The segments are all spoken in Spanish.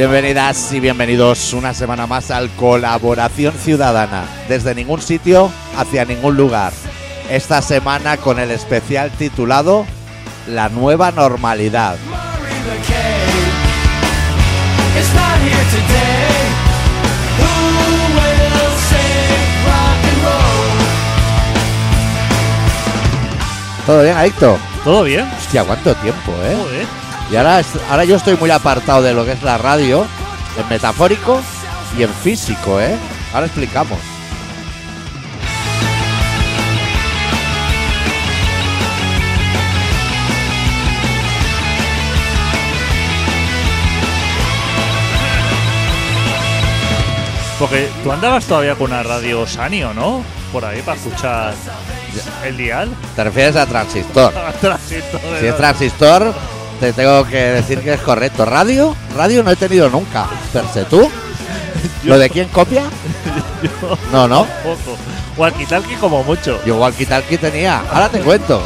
Bienvenidas y bienvenidos una semana más al Colaboración Ciudadana, desde ningún sitio hacia ningún lugar. Esta semana con el especial titulado La nueva normalidad. ¿Todo bien, Adicto? ¿Todo bien? Hostia, ¿cuánto tiempo, eh? Joder. Y ahora, ahora yo estoy muy apartado de lo que es la radio, en metafórico y en físico, ¿eh? Ahora explicamos. Porque tú andabas todavía con una radio Sanio, ¿no? Por ahí para escuchar el dial. ¿Te refieres a transistor? Transistor Si es transistor, te tengo que decir que es correcto. ¿Radio? Radio no he tenido nunca. Perse, ¿tú? ¿Lo de quién copia? Yo No, no. poco. Walkie-talkie como mucho. Yo walkie talkie tenía. Ahora te cuento.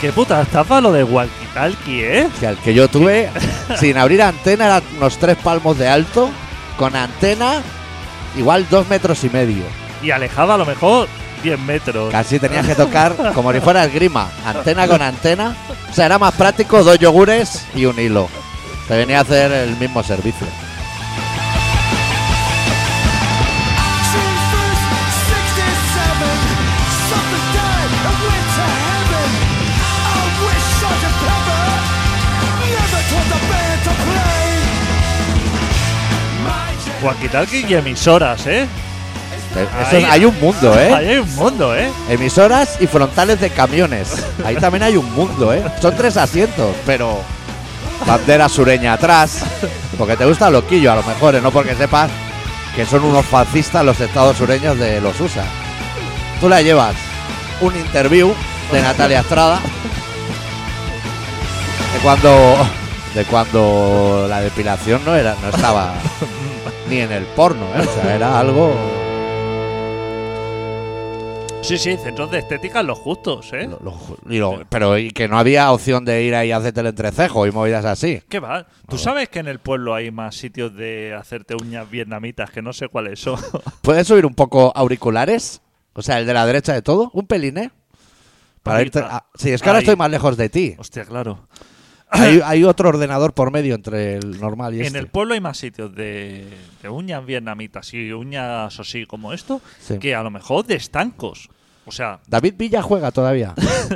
Qué puta estafa lo de walkie-talkie, ¿eh? Que al que yo tuve, sin abrir antena, era unos tres palmos de alto. Con antena, igual dos metros y medio. Y alejaba a lo mejor 10 metros. Casi tenías que tocar como si fuera esgrima. Antena con antena. O sea, era más práctico dos yogures y un hilo. Te venía a hacer el mismo servicio. Walkie-talkie y emisoras, ¿eh? Eso- Ahí- hay un mundo, Ahí ¿eh? hay un mundo, ¿eh? Emisoras y frontales de camiones. Ahí también hay un mundo, ¿eh? Son tres asientos, pero bandera sureña atrás. Porque te gusta loquillo, a lo mejor, ¿eh? no porque sepas que son unos fascistas los estados sureños de los USA. Tú la llevas un interview de Natalia Estrada de cuando de cuando la depilación no era no estaba ni en el porno, ¿eh? o sea, era algo Sí, sí, centros de estética los justos, ¿eh? Lo- lo- y lo- pero y que no había opción de ir ahí a hacerte el entrecejo y movidas así. ¿Qué va? ¿Tú sabes que en el pueblo hay más sitios de hacerte uñas vietnamitas que no sé cuáles son? ¿Puedes subir un poco auriculares? O sea, el de la derecha de todo, un pelín, ¿eh? Para Ahí irte. está. a- sí, es que ahora Ahí. estoy más lejos de ti. Hostia, claro. Hay, hay otro ordenador por medio entre el normal y En este. el pueblo hay más sitios de, de uñas vietnamitas y uñas así como esto Sí. que a lo mejor de estancos. O sea, David Villa juega todavía.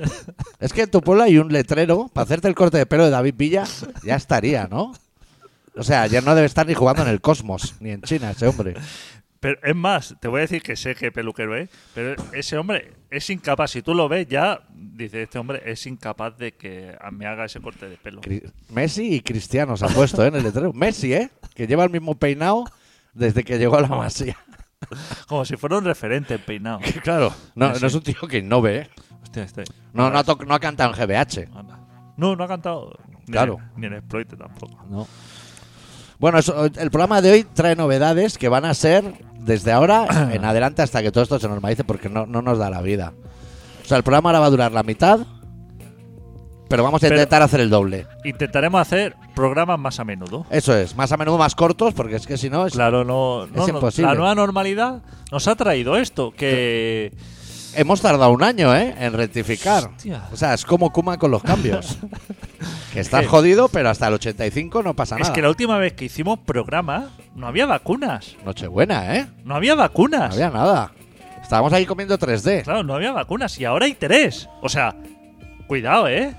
es que en tu pueblo hay un letrero para hacerte el corte de pelo de David Villa. Ya estaría, ¿no? O sea, ya no debe estar ni jugando en el cosmos, ni en China, ese hombre. Pero es más, te voy a decir que sé qué peluquero es, pero ese hombre es incapaz. Si tú lo ves, ya dice este hombre es incapaz de que me haga ese corte de pelo. Cri- Messi y Cristiano se han puesto ¿eh? en el letrero. Messi, ¿eh? Que lleva el mismo peinado desde que llegó a la masía. Como si fuera un referente peinado. claro. No, no es un tío que innove, ¿eh? Hostia, este. No, no, ha, no ha cantado en GBH. No, no ha cantado. Ni Claro. en- Ni en Exploit tampoco. No. Bueno, eso- el programa de hoy trae novedades que van a ser desde ahora en adelante hasta que todo esto se normalice porque no, no nos da la vida. O sea, el programa ahora va a durar la mitad, pero vamos a Pero- intentar hacer el doble. Intentaremos hacer programas más a menudo. Eso es, más a menudo más cortos porque es que si no es... Claro, no, no, no, imposible. La nueva normalidad nos ha traído esto, que Hemos tardado un año, ¿eh? En rectificar. Hostia. O sea, es como Kuma con los cambios. que estás jodido, pero hasta el 85 no pasa es nada. que la última vez que hicimos programa no había vacunas. Nochebuena, ¿eh? No había No vacunas. había nada. Estábamos ahí comiendo 3D. Claro, no había vacunas y ahora hay tres. O sea, cuidado, ¿eh?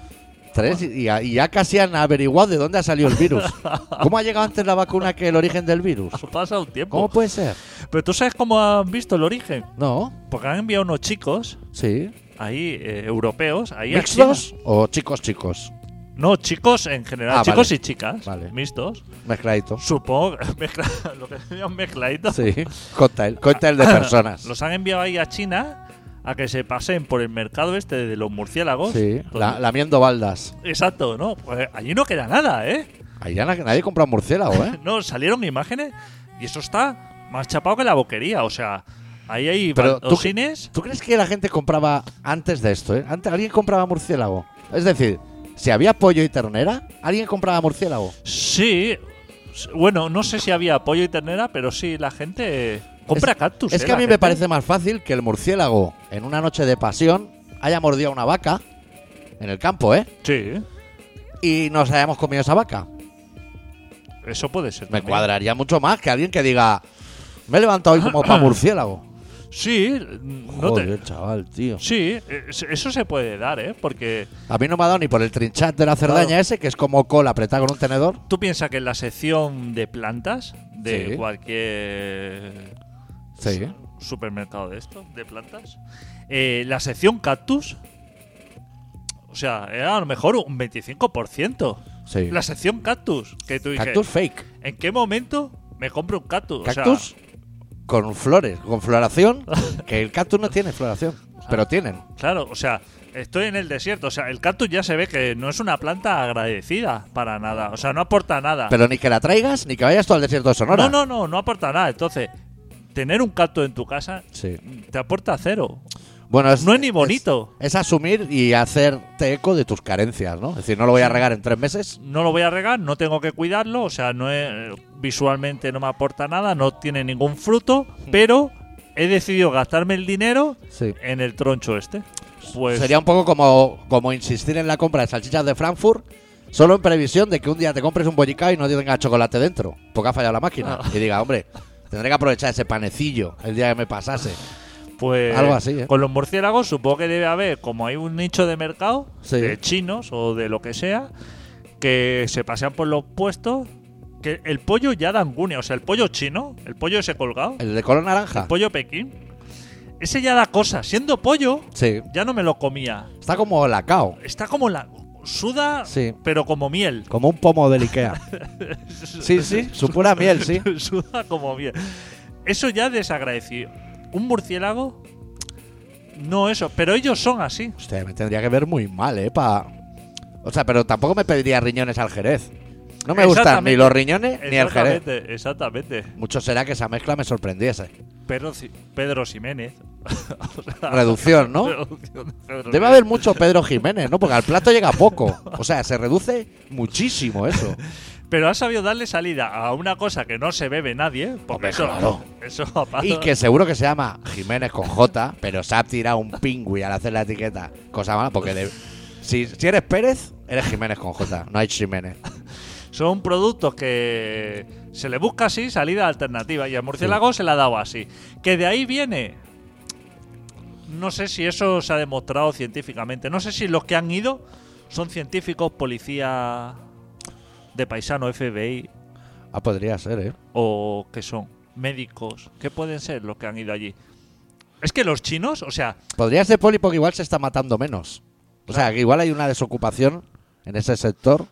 Tres y, y ya- casi han averiguado de dónde ha salido el virus. ¿Cómo ha llegado antes la vacuna que el origen del virus? Ha pasado un tiempo. ¿Cómo puede ser? Pero tú sabes cómo han visto el origen. No, Porque han enviado unos chicos sí. ahí, eh, europeos, ahí a ¿Mixtos o chicos chicos? No, chicos en general, Ah, chicos vale. y chicas, Vale. mixtos. Mezcladitos. Supongo mezcla, lo que se llama mezcladito. Sí. Cóctel, cóctel de personas. Los han enviado ahí a China a que se pasen por el mercado este de los murciélagos. Sí, Donde- la- lamiendo baldas. Exacto, ¿no? Pues allí no queda nada, ¿eh? Ahí ya na- nadie compra un murciélago, ¿eh? No, salieron imágenes y eso está más chapado que la boquería. O sea, ahí hay Pero tú- baldosines. ¿Tú crees que la gente compraba antes de esto, eh? Antes alguien compraba murciélago. Es decir, si había pollo y ternera, alguien compraba murciélago. Sí. Bueno, no sé si había pollo y ternera, pero sí, la gente compra es, cactus. Es ¿eh? que a mí me parece más fácil que el murciélago en una noche de pasión haya mordido a una vaca en el campo, ¿eh? Sí, Y nos hayamos comido esa vaca. eso puede ser. Me también. cuadraría mucho más que alguien que diga, me he levantado hoy como para murciélago. Sí, no te- Joder, chaval, tío. Sí, es- eso se puede dar, ¿eh? Porque A mí no me ha dado ni por el trinchat de la cerdaña Claro. ese, que es como cola apretada con un tenedor. tú piensas que en la sección de plantas de Sí. cualquier Sí. supermercado de esto, de plantas, eh, la sección cactus, o sea, era a lo mejor un 25%. Sí. La sección cactus, que tú Cactus fake. ¿en qué momento me compro un cactus? O sea, Cactus con flores, con floración. que el cactus no tiene floración, pero tienen. claro, o sea, estoy en el desierto, o sea, el cactus ya se ve que no es una planta agradecida para nada, o sea, no aporta nada. Pero ni que la traigas, ni que vayas tú al desierto de Sonora. No, no, no, no aporta nada. Entonces, tener un cactus en tu casa Sí. te aporta cero. Bueno, es, No es ni bonito. Es, asumir y hacerte eco de tus carencias, ¿no? Es decir, no lo voy a regar en tres meses. No lo voy a regar, no tengo que cuidarlo, o sea, no es, visualmente no me aporta nada, no tiene ningún fruto, pero he decidido gastarme el dinero Sí. en el troncho este. Pues Sería un poco como, como insistir en la compra de salchichas de Frankfurt, solo en previsión de que un día te compres un bollicao y no tenga chocolate dentro, porque ha fallado la máquina. Ah. Y diga, hombre, tendré que aprovechar ese panecillo el día que me pasase. Pues Algo así, ¿eh? con los murciélagos supongo que debe haber, como hay un nicho de mercado Sí. de chinos o de lo que sea, que se pasean por los puestos, que el pollo ya da angustia, o sea, el pollo chino, el pollo ese colgado, El de color naranja. el pollo Pekín, ese ya da cosa, siendo pollo, Sí. ya no me lo comía. Está como lacao, Está como la suda, Sí. pero como miel. como un pomo del Ikea. Sí, sí, su pura miel, sí. suda como miel. Eso ya desagradecido. Un murciélago no eso, pero ellos son así. Hostia, me tendría que ver muy mal, ¿eh? Pa... O sea, pero tampoco me pediría riñones al jerez. No me gustan ni los riñones ni el jerez. Exactamente, exactamente. Mucho será que esa mezcla me sorprendiese. Pedro, Pedro Ximénez. Reducción, ¿no? Reducción de Debe Jiménez. haber mucho Pedro Jiménez, ¿no? Porque al plato llega poco. O sea, se reduce muchísimo eso. Pero ha sabido darle salida a una cosa que no se bebe nadie. Porque Hombre, eso, claro. eso Y que seguro que se llama Jiménez con J, pero se ha tirado un pingüi al hacer la etiqueta. Cosa mala, porque de- si, si eres Pérez, eres Jiménez con J, no hay Jiménez. son productos que se le busca así salida alternativa y al murciélago se le ha dado así. Que de ahí viene. No sé si eso se ha demostrado científicamente. No sé si los que han ido son científicos, policía de paisano, FBI Ah, podría ser, ¿eh? o que son médicos. ¿Qué pueden ser los que han ido allí? Es que los chinos, o sea, Podría ser poli porque igual se está matando menos. O sea, que igual hay una desocupación en ese sector.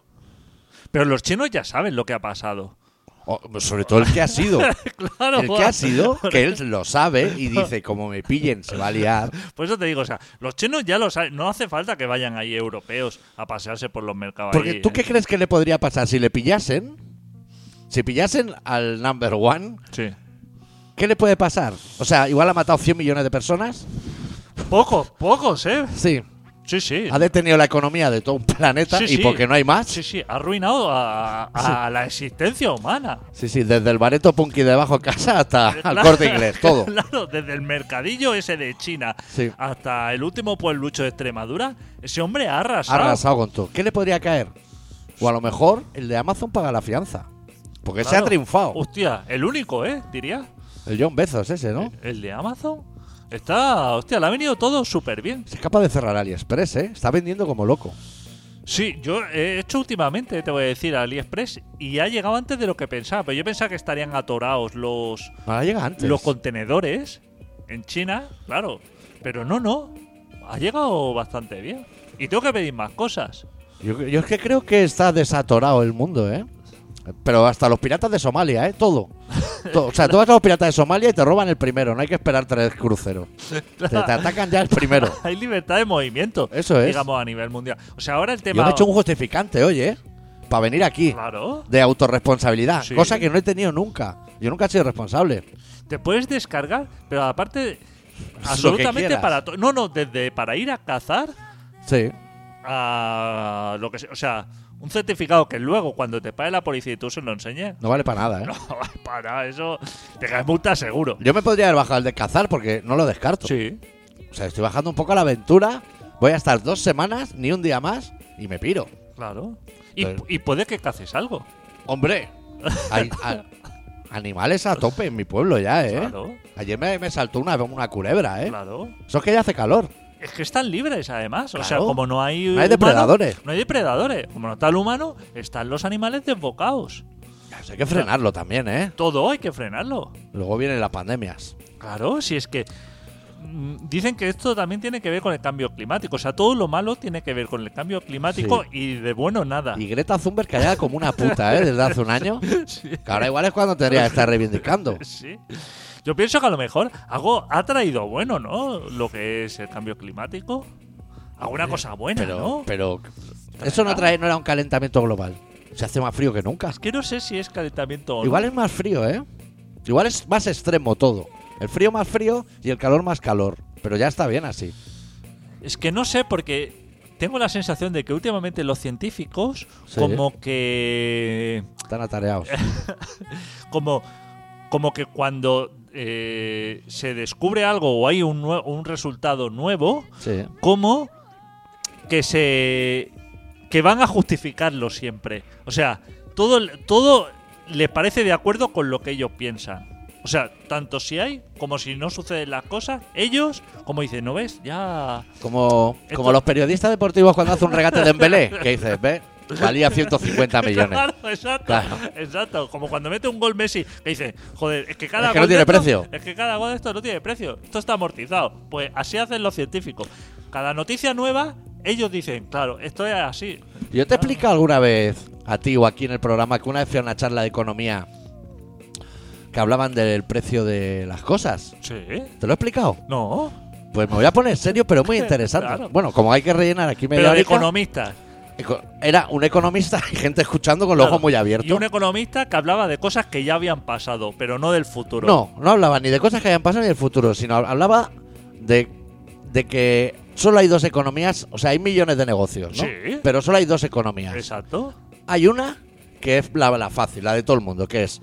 pero los chinos ya saben lo que ha pasado. O, sobre todo el que ha sido. Claro, El que ha sido, que él lo sabe y dice, como me pillen, se va a liar. Por eso te digo, o sea, los chinos ya lo saben. No hace falta que vayan ahí europeos a pasearse por los mercados. Porque ahí, tú qué crees que le podría pasar si le pillasen? Si pillasen al number one, Sí. ¿qué le puede pasar? O sea, igual ha matado 100 millones de personas. Pocos, pocos, ¿eh? Sí. Sí, sí. Ha detenido la economía de todo un planeta Sí, y sí. porque no hay más. Sí, sí, ha arruinado a, a la existencia humana. Sí, sí, desde el bareto punky debajo de casa hasta Claro, corte inglés, todo. Claro, desde el mercadillo ese de China Sí. hasta el último pueblucho de Extremadura, ese hombre ha Ha arrasado. arrasado con todo. ¿Qué le podría caer? O a lo mejor el de Amazon paga la fianza. Porque se ha Claro. triunfado. Hostia, el único, ¿eh? Diría. El John Bezos ese, ¿no? El de Amazon. Está, hostia, le ha venido todo súper bien. Se es capaz de cerrar AliExpress, ¿eh? Está vendiendo como loco. Sí, yo he hecho últimamente, te voy a decir, AliExpress y ha llegado antes de lo que pensaba. Pero yo pensaba que estarían atorados los, Ahora llega antes. los contenedores en China, claro. Pero no, no. Ha llegado bastante bien. Y tengo que pedir más cosas. Yo, yo es que creo que está desatorado el mundo, ¿eh? Pero hasta los piratas de Somalia, ¿eh? Todo. Todo. O sea, tú vas a los piratas de Somalia y te roban el primero. No hay que esperar tres cruceros. Te, te atacan ya el primero. Hay libertad de movimiento. Eso es. Digamos, a nivel mundial. O sea, ahora el Yo tema. me he hecho un justificante, oye. ¿eh? para venir aquí. Claro. De autorresponsabilidad. Sí. Cosa que no he tenido nunca. Yo nunca he sido responsable. Te puedes descargar, pero aparte, absolutamente para todo. No, no, desde para ir a cazar Sí. a lo que sea. O sea, un certificado que luego cuando te pague la policía y tú se lo enseñes. No vale para nada, ¿eh? No, para eso te caes multa seguro. Yo me podría haber bajado el de cazar porque no lo descarto. Sí. O sea, estoy bajando un poco a la aventura. Voy a estar dos semanas, ni un día más, y me piro. Claro. Y, y puede que caces algo. Hombre, hay animales a tope en mi pueblo ya, ¿eh? Claro. Ayer me, me saltó una, una culebra, ¿eh? Claro. Eso es que ya hace calor. Es que están libres, además. O sea, como no hay. No hay humano- depredadores. No hay depredadores. Como no está el humano, están los animales desbocados. Hay que frenarlo también, ¿eh? Todo hay que frenarlo. Luego vienen las pandemias. Claro, si es que. mm, Dicen que esto también tiene que ver con el cambio climático. O sea, todo lo malo tiene que ver con el cambio climático Sí. y de bueno nada. Y Greta Thunberg callada como una puta, ¿eh? Desde hace un año. Que ahora igual es cuando tendría que estar reivindicando. Sí. Yo pienso que a lo mejor algo ha traído bueno, ¿no? Lo que es el cambio climático. Alguna cosa buena, Pero, ¿no? pero eso no trae, no era un calentamiento global. Se hace más frío que nunca. Es que no sé si es calentamiento o no. Igual es más frío, ¿eh? Igual es más extremo todo. El frío más frío y el calor más calor. Pero ya está bien así. Es que no sé porque tengo la sensación de que últimamente los científicos Sí. como que Están atareados. como como que cuando eh, se descubre algo o hay un, un resultado nuevo, Sí. como que se que van a justificarlo siempre. O sea, todo todo les parece de acuerdo con lo que ellos piensan. O sea, tanto si hay como si no suceden las cosas, ellos, como dicen, ¿no ves? Ya Como, como los periodistas deportivos cuando hace un regate de Embelé. Que dices, ve, valía 150 millones. Claro, exacto. Claro. Exacto. Como cuando mete un gol Messi, que dice, joder, es que cada Es que gol no tiene de esto- precio. Es que cada gol de esto no tiene precio. Esto está amortizado. Pues así hacen los científicos. Cada noticia nueva, ellos dicen, claro, esto es así. Yo te he explicado alguna vez a ti o aquí en el programa que una vez fui a una charla de economía que hablaban del precio de las cosas. Sí. ¿Te lo he explicado? No. Pues me voy a poner serio, pero muy interesante. Claro. Bueno, como hay que rellenar aquí media Pero de economistas. Era un economista y gente escuchando con los Claro. ojos muy abiertos. Y un economista que hablaba de cosas que ya habían pasado, pero no del futuro. No, no hablaba ni de cosas que hayan pasado ni del futuro, sino hablaba de, de que solo hay dos economías, o sea, hay millones de negocios, ¿no? Sí. Pero solo hay dos economías. Exacto. Hay una que es la, la fácil, la de todo el mundo, que es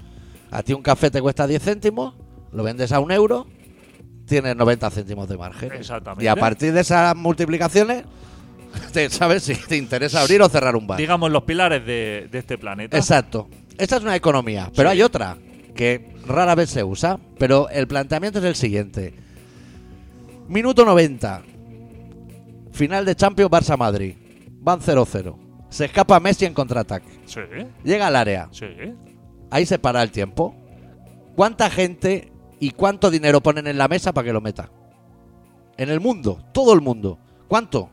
a ti un café te cuesta 10 céntimos, lo vendes a un euro, tienes 90 céntimos de margen. Exactamente. Y a partir de esas multiplicaciones, sabes si te interesa abrir o cerrar un bar. Digamos los pilares de, de este planeta. Exacto. Esta es una economía, pero Sí. hay otra que rara vez se usa, pero el planteamiento es el siguiente. Minuto 90. Final de Champions Barça-Madrid. Van 0-0. Se escapa Messi en contraataque. Sí. Llega al área. Sí. Ahí se para el tiempo. ¿Cuánta gente y cuánto dinero ponen en la mesa para que lo meta? En el mundo, todo el mundo. ¿Cuánto?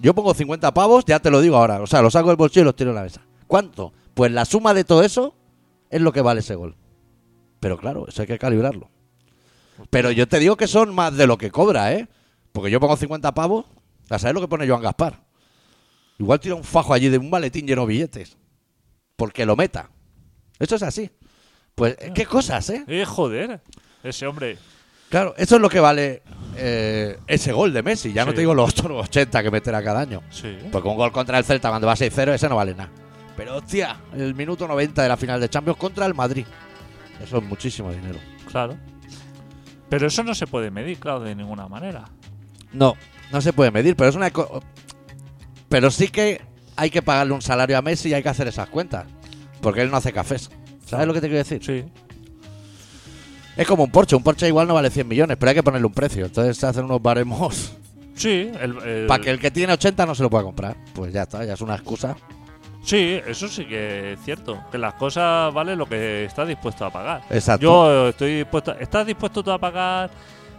Yo pongo 50 pavos, ya te lo digo ahora. O sea, lo saco del bolsillo y los tiro en la mesa. ¿Cuánto? Pues la suma de todo eso es lo que vale ese gol. Pero claro, eso hay que calibrarlo. Pero yo te digo que son más de lo que cobra, ¿eh? Porque yo pongo 50 pavos, ¿a saber lo que pone Joan Gaspar? Igual tira un fajo allí de un maletín lleno de billetes. Porque lo meta. Eso es así. Pues, qué cosas, ¿eh? Eh, joder. Ese hombre. Claro, eso es lo que vale eh, ese gol de Messi. Ya no te digo los otros 80 que meterá cada año. Sí. Porque un gol contra el Celta cuando va 6-0, ese no vale nada. Pero hostia, el minuto 90 de la final de Champions contra el Madrid. Eso es muchísimo dinero. Claro. Pero eso no se puede medir, claro, de ninguna manera. No, no se puede medir, pero es una. Pero sí que hay que pagarle un salario a Messi y hay que hacer esas cuentas. Porque él no hace cafés. ¿Sabes lo que te quiero decir? Sí. Es como un Porsche. Un Porsche igual no vale 100 millones, pero hay que ponerle un precio. Entonces se hacen unos baremos Sí, el, el- para que el que tiene 80 no se lo pueda comprar. Pues ya está, ya es una excusa. Sí, eso sí que es cierto. Que las cosas valen lo que estás dispuesto a pagar. Exacto. Yo estoy dispuesto. ¿Estás dispuesto tú a pagar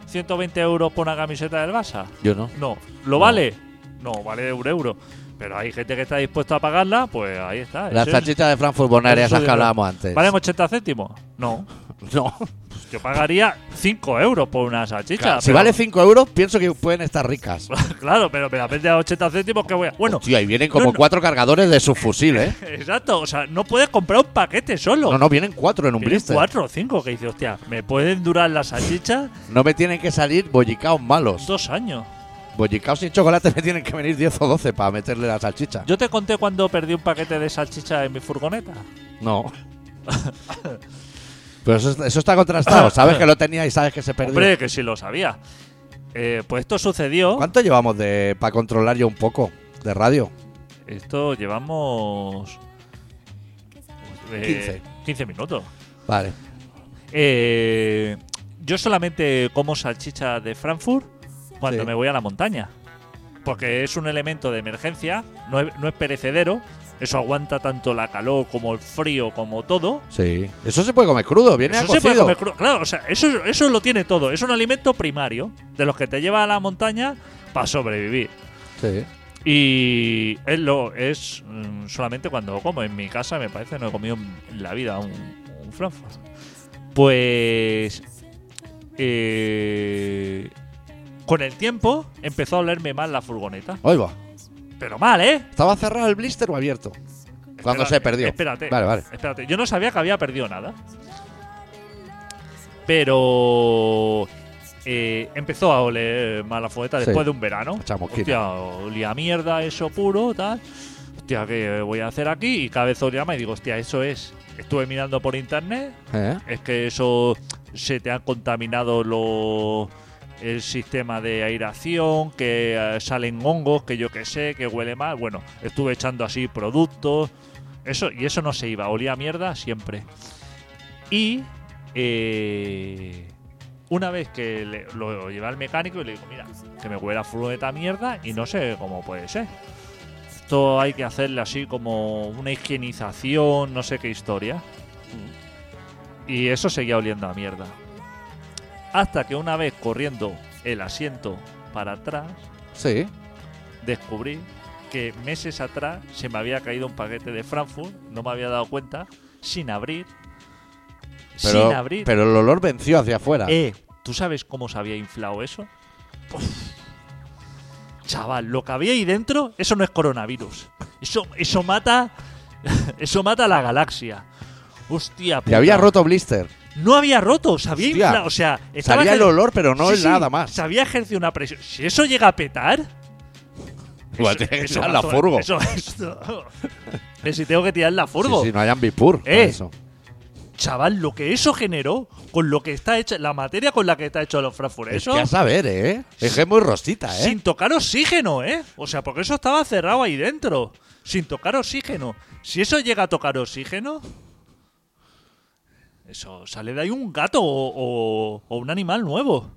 120 euros por una camiseta del Barça? Yo no. No. ¿Lo vale? No, vale un euro. Pero hay gente que está dispuesta a pagarla, pues ahí está. Las Ese es- salchichas de Frankfurt Bonaire, eso esas es que hablábamos antes. ¿Valen 80 céntimos? No. No. Yo pagaría 5 euros por una salchicha. si pero- vale 5 euros, pienso que pueden estar ricas. Claro, pero me la vende a 80 céntimos que voy a. Bueno, Hostia, y vienen como no, no. cuatro cargadores de su fusil, ¿eh? exacto. O sea, no puedes comprar un paquete solo. No, no, vienen cuatro en un Vienen blister. cuatro o cinco que dice, hostia, ¿me pueden durar las salchichas No me tienen que salir bollicaos malos. dos años? Bollicaos sin chocolate me tienen que venir 10 o 12 para meterle la salchicha. Yo te conté cuando perdí un paquete de salchicha en mi furgoneta. No. Pero eso, eso está contrastado. Sabes que lo tenía y sabes que se perdió. Hombre, que sí lo sabía. Eh, pues esto sucedió. ¿Cuánto llevamos de para controlar yo un poco de radio? Esto llevamos. eh, 15. 15 minutos. Vale. Eh, yo solamente como salchicha de Frankfurt cuando Sí. me voy a la montaña. Porque es un elemento de emergencia, no es, no es perecedero. Eso aguanta tanto la calor como el frío, como todo. Sí. Eso se puede comer crudo, viene Eso a se puede comer crudo. Claro, o sea, eso, eso lo tiene todo. Es un alimento primario de los que te lleva a la montaña para sobrevivir. Sí. Y es, lo, es mm, solamente cuando como. En mi casa me parece no he comido en la vida un, un Frankfurt. Pues. eh, con el tiempo empezó a olerme mal la furgoneta. Ahí va. Pero mal, ¿eh? ¿Estaba cerrado el blister o abierto? Cuando se perdió. Espérate. Vale, vale. Espérate. Yo no sabía que había perdido nada. Pero. eh, empezó a oler mal la furgoneta Sí. después de un verano. Hostia, olía mierda eso puro, tal. Hostia, ¿qué voy a hacer aquí? Y cada vez más y digo, hostia, eso es. Estuve mirando por internet. ¿Eh? Es que eso se te ha contaminado lo, el sistema de aireación, que eh, salen hongos, que yo que sé, que huele mal. Bueno, estuve echando así productos. Eso, y eso no se iba, olía a mierda siempre. Y eh, una vez que le- lo llevé al mecánico y le digo, mira, que me huele a furgoneta mierda y no sé cómo puede ser. Esto hay que hacerle así como una higienización, no sé qué historia. Y eso seguía oliendo a mierda. Hasta que una vez corriendo el asiento para atrás, Sí. descubrí que meses atrás se me había caído un paquete de Frankfurt, no me había dado cuenta, sin abrir. Pero, sin abrir. pero el olor venció hacia afuera. Eh, ¿tú sabes cómo se había inflado eso? Uf. Chaval, lo que había ahí dentro, eso no es coronavirus. Eso, eso mata. Eso mata a la galaxia. Hostia, y puta. había roto blister. No había roto, se había Hostia. inflado. O sea, estaba Salía el olor, pero no Sí, es nada más. Se había ejercido una presión. Si eso llega a petar. Igual eso- tiene que eso tirar la furgo. Eso, si tengo que tirar la furgo. Sí, sí, no hay ambipur. Eh. Eso. Chaval, lo que eso generó con lo que está hecha, la materia con la que está hecho los Frankfurt. Es Eso, que a saber, ¿eh? Es que es muy rosita, ¿eh? sin tocar oxígeno, ¿eh? O sea, porque eso estaba cerrado ahí dentro. Sin tocar oxígeno. Si eso llega a tocar oxígeno. Eso sale de ahí un gato o, o- o un animal nuevo.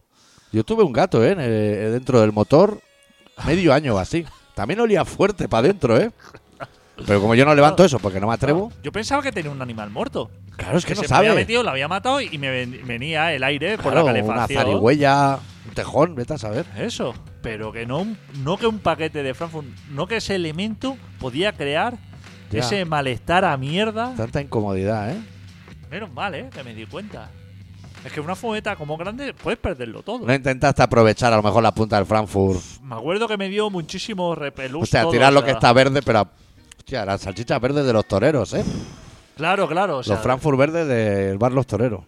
Yo tuve un gato, ¿eh? en el- dentro del motor medio año o así. También olía fuerte para adentro, ¿eh? Pero como yo no levanto eso porque no me atrevo. Yo pensaba que tenía un animal muerto. Claro, es que, no se me sabe. había metido, lo había matado y me ven- venía el aire por Claro, la una calefacción. zarigüeya, un tejón, vete a saber. Eso, pero que no, un- no que un paquete de Frankfurt, no que ese elemento podía crear Ya. ese malestar a mierda. Tanta incomodidad, ¿eh? Menos mal, ¿eh? Que me di cuenta. Es que una fumeta como grande puedes perderlo todo. No intentaste aprovechar a lo mejor la punta del Frankfurt. Me acuerdo que me dio muchísimo repelús. O sea, todo, tirar o lo sea, que está verde, pero. Hostia, las salchichas verdes de los toreros, ¿eh? Claro, claro. O sea, los Frankfurt verdes del bar Los Toreros.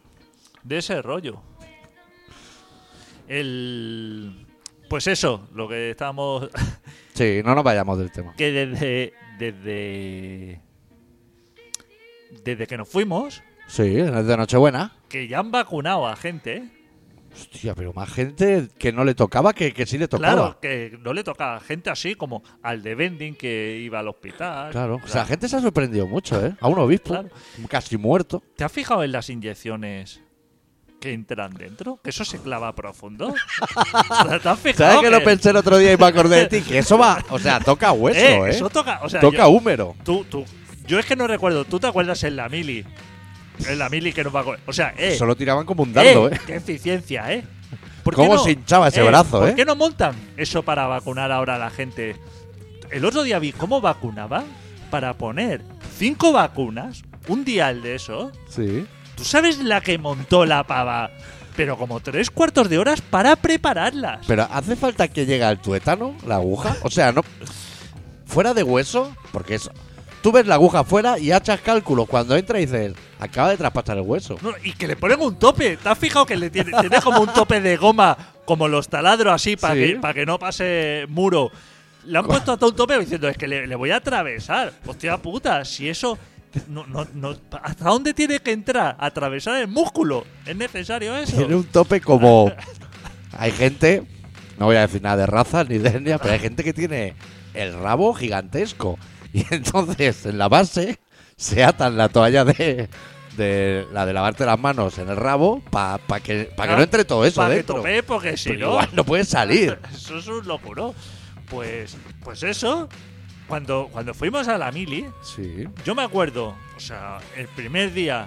de ese rollo. El. Pues eso, lo que estábamos. Sí, no nos vayamos del tema. que desde. Desde. Desde que nos fuimos, Sí, desde Nochebuena. que ya han vacunado a gente. ¿eh? Hostia, pero más gente que no le tocaba que, que sí le tocaba. Claro, que no le toca a gente así como al de vending que iba al hospital. Claro, o sea, la gente se ha sorprendido mucho, ¿eh? A un obispo, Claro. casi muerto. ¿Te has fijado en las inyecciones que entran dentro? ¿Que eso se clava profundo? ¿Te has fijado? ¿Sabes que lo pensé el otro día y me acordé de ti? Que eso va, o sea, toca hueso, Eh, ¿eh? Eso toca, o sea, toca yo, húmero. tú, tú, yo es que no recuerdo. ¿Tú te acuerdas en la mili? En la mili que nos va a O sea, eh, Eso lo tiraban como un dardo, ¿eh? Qué eficiencia, ¿eh? ¿Por ¿Cómo se hinchaba ese brazo, ¿Por eh? qué no montan eso para vacunar ahora a la gente? El otro día vi cómo vacunaban para poner cinco vacunas, un dial de eso, Sí. ¿Tú sabes la que montó la pava? Pero como tres cuartos de horas para prepararlas. Pero ¿hace falta que llegue al tuétano la aguja? O sea, no. Fuera de hueso, porque eso. Tú ves la aguja fuera y hachas cálculo. Cuando entra y dices, acaba de traspasar el hueso. No, y que le ponen un tope. ¿Te has fijado que le tiene, tiene como un tope de goma, como los taladros así, para Sí. que, no pase muro? Le han puesto hasta un tope diciendo, es que le, le voy a atravesar. Hostia puta, si eso... No, no, no, ¿Hasta dónde tiene que entrar? ¿Atravesar el músculo? ¿Es necesario eso? Tiene un tope como. Hay gente, no voy a decir nada de raza ni de etnia, pero hay gente que tiene el rabo gigantesco. Y entonces en la base se atan la toalla de, de la de lavarte las manos en el rabo para que, pa que Ah, no entre todo eso Para que tope, porque si no... igual no puede salir. Eso es un locuro. Pues, pues eso, cuando, cuando fuimos a la mili, Sí. yo me acuerdo, o sea, el primer día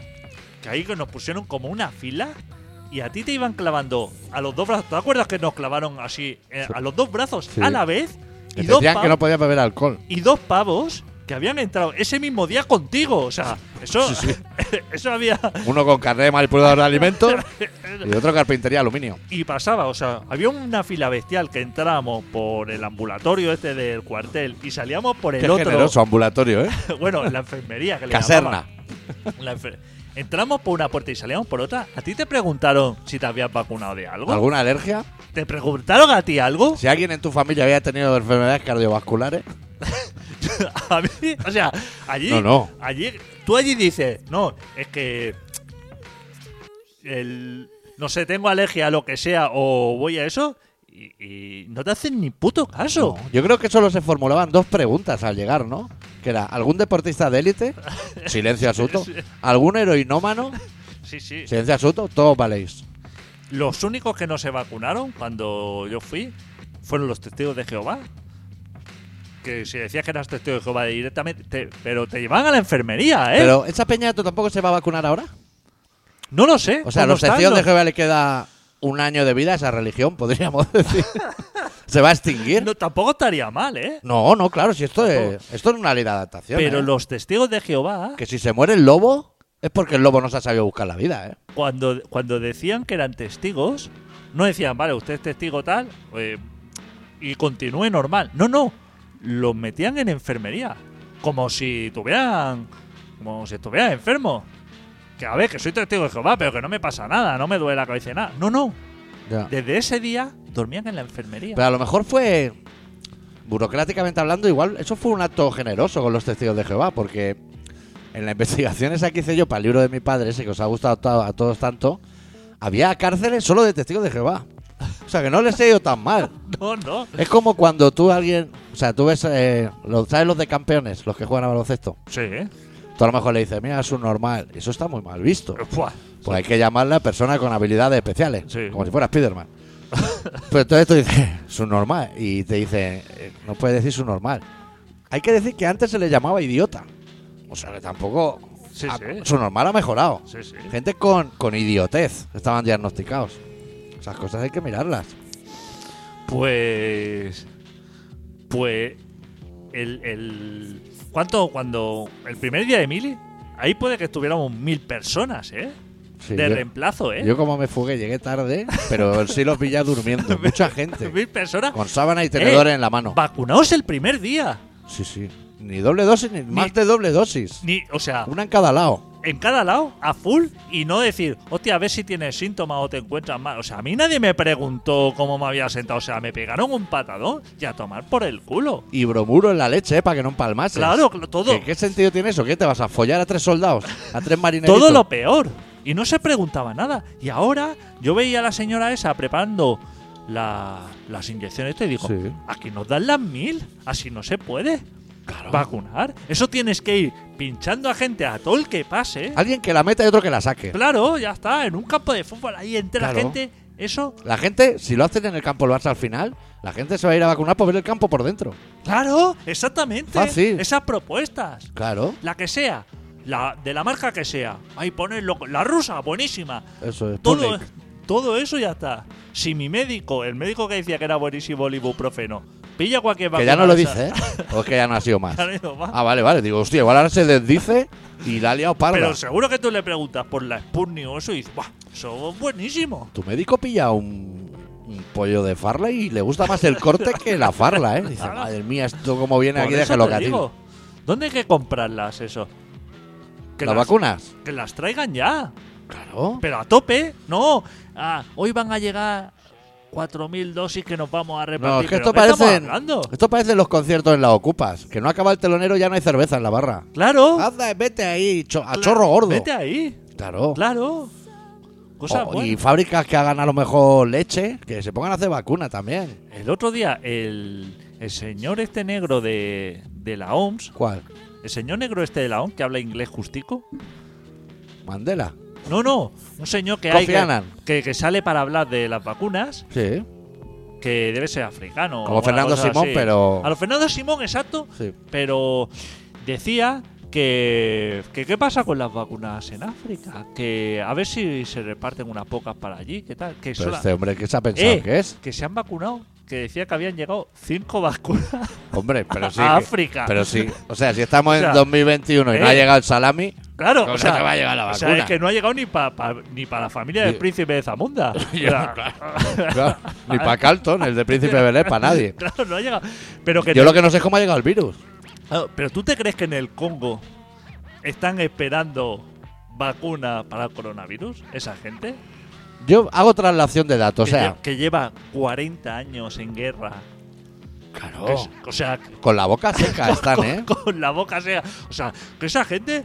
que ahí nos pusieron como una fila y a ti te iban clavando a los dos brazos. ¿Te acuerdas que nos clavaron así eh, a los dos brazos Sí. a la vez? Que Y dos, que no podías beber alcohol. y dos pavos que habían entrado ese mismo día contigo. O sea, eso, eso había. Uno con carnet de manipulador de alimentos y otro carpintería aluminio. Y pasaba, o sea, había una fila bestial que entrábamos por el ambulatorio este del cuartel y salíamos por el Qué otro. generoso ambulatorio, ¿eh? bueno, la enfermería que le Caserna. La enfer- Entramos por una puerta y salíamos por otra. ¿A ti te preguntaron si te habías vacunado de algo? ¿Alguna alergia? ¿Te preguntaron a ti algo? Si alguien en tu familia había tenido enfermedades cardiovasculares, a mí, o sea, allí, No, no. allí, tú allí dices, no, es que el, no sé, tengo alergia a lo que sea o voy a eso y, y no te hacen ni puto caso. No, Yo creo que solo se formulaban dos preguntas al llegar, ¿no? Que era, ¿algún deportista de élite? Silencio absoluto. Sí. ¿Algún heroinómano? Sí, sí. Silencio absoluto. Todos valéis. Los únicos que no se vacunaron cuando yo fui fueron los testigos de Jehová. Que si decías que eras testigo de Jehová directamente, te- pero te llevan a la enfermería, ¿eh? Pero, ¿esa peñato tampoco se va a vacunar ahora? no lo sé. O sea, a ¿cómo los testigos de Jehová le queda un año de vida esa religión, podríamos decir. ¿Se va a extinguir? No, tampoco estaría mal, ¿eh? No, no, claro, si esto es, esto es una ley de adaptación. Pero ¿eh? los testigos de Jehová, Que si se muere el lobo, es porque el lobo no se ha sabido buscar la vida, ¿eh? cuando, cuando decían que eran testigos, no decían, vale, usted es testigo tal, eh, y continúe normal. No, no. Los metían en enfermería. Como si tuvieran. Como si estuvieran enfermos. Que a ver, que soy testigo de Jehová, pero que no me pasa nada, no me duele la cabeza y nada. No, no. Desde ese día dormían en la enfermería. Pero a lo mejor fue, burocráticamente hablando, igual eso fue un acto generoso con los testigos de Jehová, porque en la investigación esa que hice yo para el libro de mi padre, ese que os ha gustado a todos tanto, había cárceles solo de testigos de Jehová. O sea, que no les he ido tan mal. No, no. Es como cuando tú alguien, o sea, tú ves, eh, los- ¿sabes los de campeones, los que juegan a baloncesto? Sí, ¿eh? Tú a lo mejor le dices, mira, es un normal. Eso está muy mal visto. Pues hay que llamarle a persona con habilidades especiales, Sí. como si fuera Spiderman. Pero entonces tú dices, su normal, y te dice, eh, no puedes decir su normal. Hay que decir que antes se le llamaba idiota. O sea que tampoco. Sí, ha- sí. Su normal ha mejorado. Sí, sí. Gente con, con idiotez estaban diagnosticados. Esas cosas hay que mirarlas. Pues. Pues. El. el ¿Cuánto? Cuando. El primer día de Mili. Ahí puede que estuviéramos mil personas, ¿eh? Sí, de yo, reemplazo, ¿eh? yo como me fugué, llegué tarde, pero sí los vi ya durmiendo. Mucha gente. mil personas. Con sábana y tenedores Eh, en la mano. Vacunaos el primer día. Sí, sí. Ni doble dosis, ni, más de doble dosis. Ni, o sea, Una en cada lado. En cada lado, a full, y no decir, hostia, a ver si tienes síntomas o te encuentras mal. O sea, a mí nadie me preguntó cómo me había sentado. O sea, me pegaron un patadón y a tomar por el culo. Y bromuro en la leche, ¿eh? Para que no empalmases. Claro, cl- todo. ¿Qué, qué sentido tiene eso? ¿Qué te vas a follar a tres soldados? ¿A tres marineritos? Todo lo peor. Y no se preguntaba nada. Y ahora yo veía a la señora esa preparando la- las inyecciones y digo, Sí. aquí nos dan las mil. Así no se puede. Vacunar. Eso tienes que ir pinchando a gente a todo el que pase. Alguien que la meta y otro que la saque. Claro, ya está. En un campo de fútbol ahí entre la gente. Eso, La gente, si lo hacen en el campo el Barça al final, la gente se va a ir a vacunar por ver el campo por dentro. claro, exactamente. Fácil. Esas propuestas. Claro, La que sea. La, de la marca que sea. Ahí ponerlo. La rusa, buenísima. eso es. Todo, todo eso ya está. Si mi médico, el médico que decía que era buenísimo el ibuprofeno, pilla cualquier Que vacuna ya no lo dice, ¿eh? O es que ya no ha sido más. Ido. Ah, vale, vale. Digo, hostia, igual ahora se desdice y la ha liado parda. Pero seguro que tú le preguntas por la Sputnik o eso y dices, ¡buah! Eso es buenísimo. Tu médico pilla un, un pollo de farla y le gusta más el corte que la farla, ¿eh? Dice, Claro. madre mía, esto como viene Por aquí, eso déjalo te que a ti. digo. ¿Dónde hay que comprarlas eso? Que ¿Las las- vacunas? Que las traigan ya. Claro. Pero a tope. No. Ah, hoy van a llegar 4.000 dosis que nos vamos a repartir. No, es que ¿Pero esto hablando? esto parecen los conciertos en la Ocupas. Que no acaba el telonero ya no hay cerveza en la barra. Claro. Anda, vete ahí, cho- a chorro gordo. Vete ahí. Claro. Claro. Cosas O- y fábricas que hagan a lo mejor leche, que se pongan a hacer vacuna también. El otro día, el, el señor este negro de, de la OMS, ¿Cuál? el señor negro este de la OMS que habla inglés justico, Mandela. No, no, un señor que Kofi hay que, Annan. que, que sale para hablar de las vacunas, Sí. que debe ser africano. Como Fernando cosa Simón, así. pero- A lo Fernando Simón, exacto, Sí. pero decía que, que qué pasa con las vacunas en África, que a ver si se reparten unas pocas para allí, qué tal, que Pero sola- este hombre, ¿qué se ha pensado Eh, que es? que se han vacunado, que decía que habían llegado cinco vacunas Hombre, pero sí. a que- África. pero sí. O sea, si estamos O sea, en 2021 y no eh, ha llegado el salami, Claro, ¿Cómo o sea, te va a llegar la o sea, es que no ha llegado ni para ni para la familia del príncipe de Zamunda. O sea, claro, ni para Carlton, el de Príncipe Belén, para nadie. claro, no ha llegado. Pero que Yo te- lo que no sé es cómo ha llegado el virus. Claro, pero tú te crees que en el Congo están esperando vacuna para el coronavirus, esa gente, Yo hago traslación de datos, o que, sea, lle- que lleva 40 años en guerra. claro, es- o sea, con la boca seca están, con, ¿eh? con la boca sea, o sea, que esa gente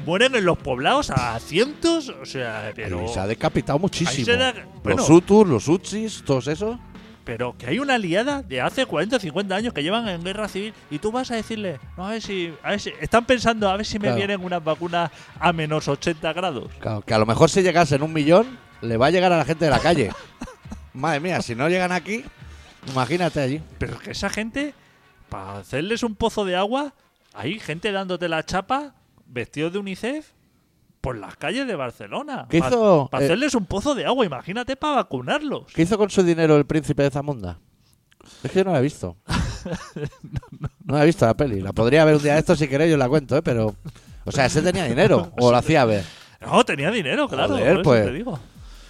mueren en los poblados a cientos, o sea, pero Y se ha decapitado muchísimo. Da- bueno. los Hutus, los Utsis, todos esos. Pero que hay una liada de hace 40 o 50 años que llevan en guerra civil y tú vas a decirle, no, a ver si, a ver si están pensando a ver si me vienen unas vacunas a menos 80 grados. Claro, que a lo mejor si llegase en un millón, le va a llegar a la gente de la calle. Madre mía, si no llegan aquí, imagínate allí. Pero es que esa gente, para hacerles un pozo de agua, hay gente dándote la chapa vestidos de UNICEF por las calles de Barcelona. ¿Qué hizo, Para eh, hacerles un pozo de agua, imagínate para vacunarlos. ¿Qué hizo con su dinero el príncipe de Zamunda? Es que yo no la he visto. No la he visto la peli. La podría ver un día de esto si queréis, yo la cuento, ¿eh? Pero. O sea, ese tenía dinero. O lo hacía ver. No, tenía dinero, claro. Joder, por eso pues. te digo.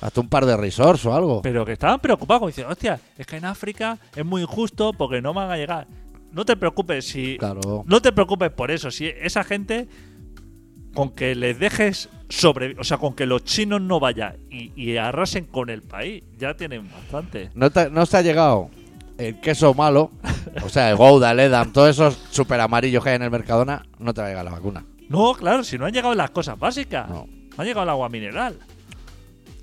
Hasta un par de resorts o algo. Pero que estaban preocupados, como diciendo, hostia, es que en África es muy injusto porque no van a llegar. No te preocupes si. Claro. No te preocupes por eso. Si esa gente, con que les dejes sobre. O sea, con que los chinos no vayan y, y arrasen con el país, ya tienen bastante. No te, no te ha llegado el queso malo. O sea, el Gouda, el Edam, todos esos super amarillos que hay en el Mercadona. No te va a llegar la vacuna. No, claro, si no han llegado las cosas básicas. No. No ha llegado el agua mineral.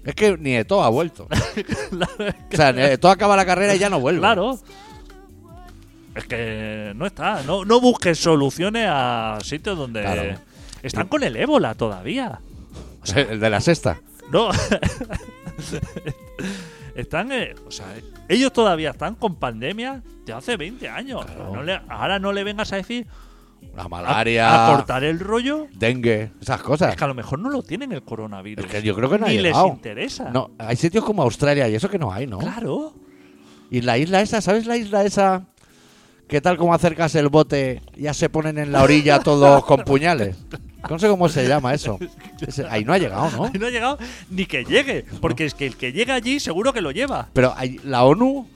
Es que ni de todo ha vuelto. O sea, todo acaba la carrera y ya no vuelve. Claro. Es que no está. No, no busques soluciones a sitios donde. Claro. Están con el ébola todavía. El de la sexta. No. están. eh, o sea, ellos todavía están con pandemia de hace 20 años. Claro. No le- ahora no le vengas a decir. La malaria. a cortar el rollo. dengue, esas cosas. Es que a lo mejor no lo tienen el coronavirus. Es que yo creo que no ha Ni les interesa. No, hay sitios como Australia y eso que no hay, ¿no? Claro. Y la isla esa, ¿sabes la isla esa? Que tal como acercas el bote, ya se ponen en la orilla todos con puñales. No sé cómo se llama eso. Ese- ahí no ha llegado, ¿no? Y no ha llegado ni que llegue. Porque es que el que llega allí seguro que lo lleva. Pero hay- la ONU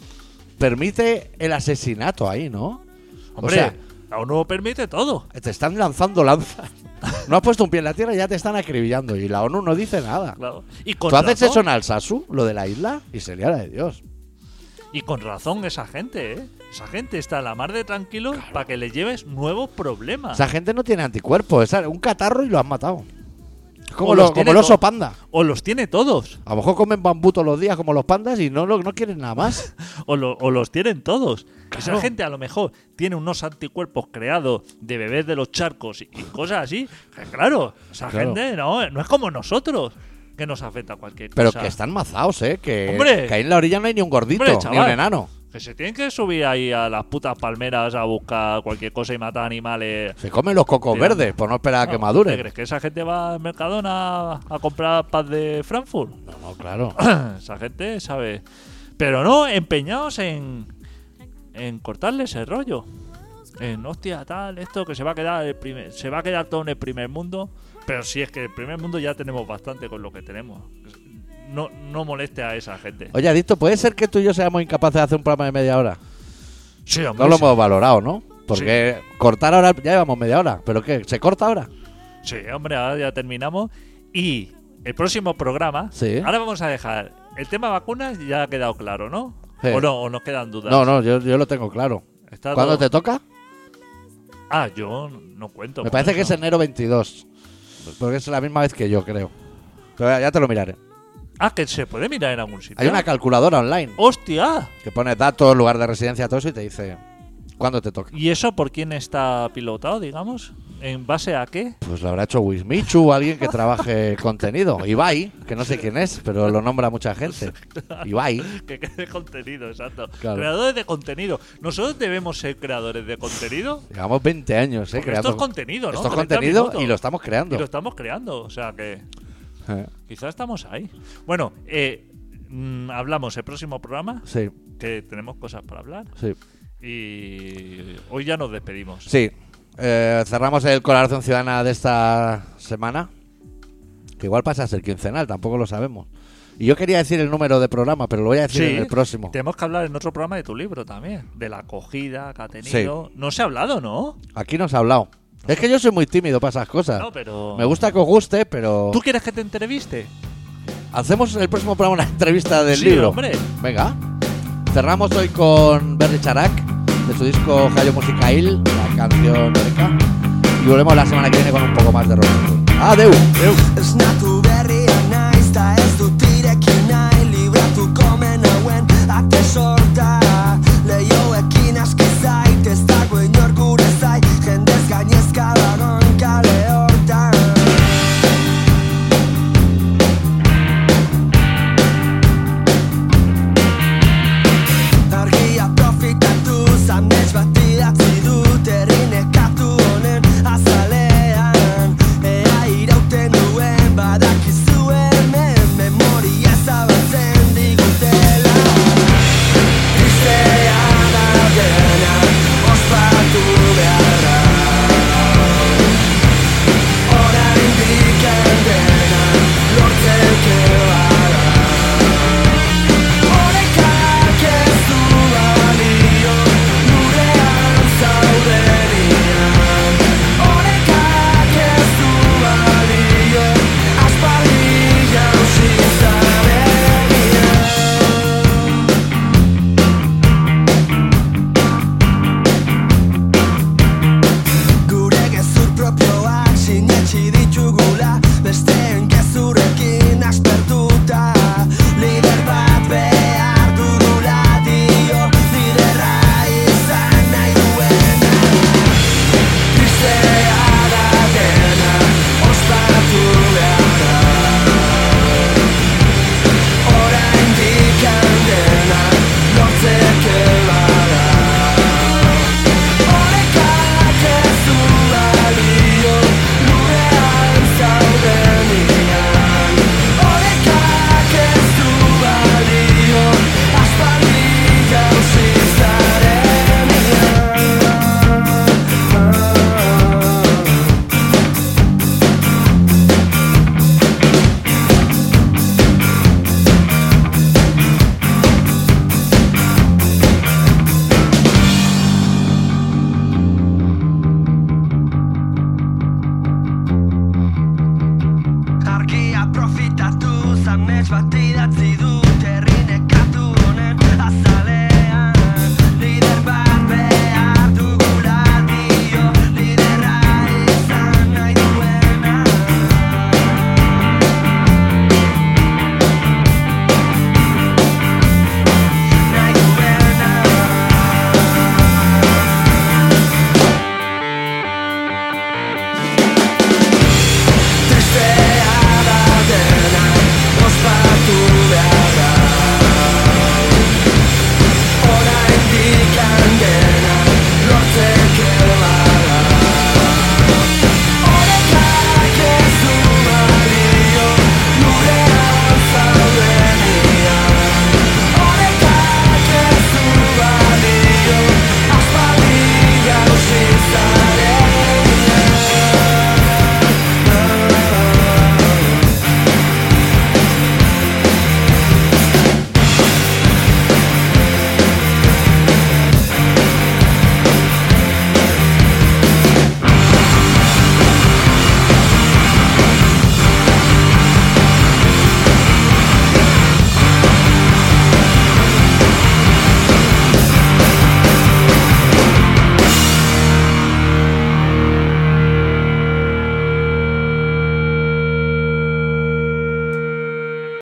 permite el asesinato ahí, ¿no? Hombre, O sea, la ONU permite todo. te están lanzando lanzas. No has puesto un pie en la tierra y ya te están acribillando. Y la ONU no dice nada. Claro. Y ¿Tú haces eso en Alsasu, lo de la isla? Y sería la de Dios. Y con razón esa gente, ¿eh? Esa gente está a la mar de tranquilo para que le lleves nuevos problemas. Esa gente no tiene anticuerpos. Es un catarro y lo han matado. Como, los como el oso panda. o los tiene todos. A lo mejor comen bambú todos los días como los pandas y no, no quieren nada más. O, lo- o los tienen todos. Claro. Esa gente a lo mejor tiene unos anticuerpos creados de bebés de los charcos y, y cosas así. Que claro, esa Claro. gente no, no es como nosotros que nos afecta cualquier Pero cosa. que están mazados, ¿eh? Que, Hombre. que ahí en la orilla no hay ni un gordito, Hombre, ni un enano. Que se tienen que subir ahí a las putas palmeras a buscar cualquier cosa y matar animales. Se comen los cocos verdes por no esperar a que No, ¿Te maduren. crees que esa gente va al Mercadona a comprar paz de Frankfurt? No, no, claro. esa gente sabe. Pero no, empeñados en. en cortarle ese rollo. En hostia, tal, esto que se va a quedar el primer, se va a quedar todo en el primer mundo. Pero si es que el primer mundo ya tenemos bastante con lo que tenemos. No, no moleste a esa gente. Oye, Adicto, ¿puede ser que tú y yo seamos incapaces de hacer un programa de media hora? Sí, hombre, No lo sí. hemos valorado, ¿no? Porque cortar ahora, ya llevamos media hora. ¿Pero qué? ¿Se corta ahora? Sí, hombre, ahora ya terminamos. Y el próximo programa, Sí. ahora vamos a dejar el tema vacunas, ya ha quedado claro, ¿no? Sí. ¿O no? ¿O nos quedan dudas? No, no, yo, yo lo tengo claro. ¿Cuándo todo- te toca? Ah, yo no cuento. Me parece que es enero 22. Porque es la misma vez que yo, creo. Pero ya- te lo miraré. Ah, que se puede mirar en algún sitio. Hay una calculadora online ¡Hostia! que pone datos, lugar de residencia, todo eso y te dice cuándo te toca. ¿Y eso por quién está pilotado, digamos? ¿En base a qué? Pues lo habrá hecho Wismichu o alguien que trabaje contenido. Ibai, que no sé quién es, pero lo nombra mucha gente. Ibai. Que cree contenido, exacto. Claro. Creadores de contenido. ¿Nosotros debemos ser creadores de contenido? Llevamos 20 años, ¿eh? Porque creando. esto es contenido, ¿no? Esto es 30 contenido minutos. y lo estamos Y creando. lo estamos creando, o sea que Eh, quizás estamos ahí. Bueno, eh, mm, hablamos el próximo programa, Sí, que tenemos cosas para hablar. sí. Y hoy ya nos despedimos. Sí. Eh, cerramos el colaboración ciudadana de esta semana. Que igual pasa a ser quincenal, tampoco lo sabemos. Y yo quería decir el número de programa, pero lo voy a decir Sí, en el próximo. Tenemos que hablar en otro programa de tu libro también, de la acogida que ha tenido. No se ha hablado, ¿no? Aquí nos ha hablado. Es que yo soy muy tímido para esas cosas. No, pero. Me gusta que os guste, pero. ¿Tú quieres que te entreviste? Hacemos el próximo programa una entrevista del Sí, libro. hombre. Venga. Cerramos hoy con Berry Charac, de su disco Jayo Musicail, la canción Eureka. Y volvemos la semana que viene con un poco más de rock. Adeu. Esnatu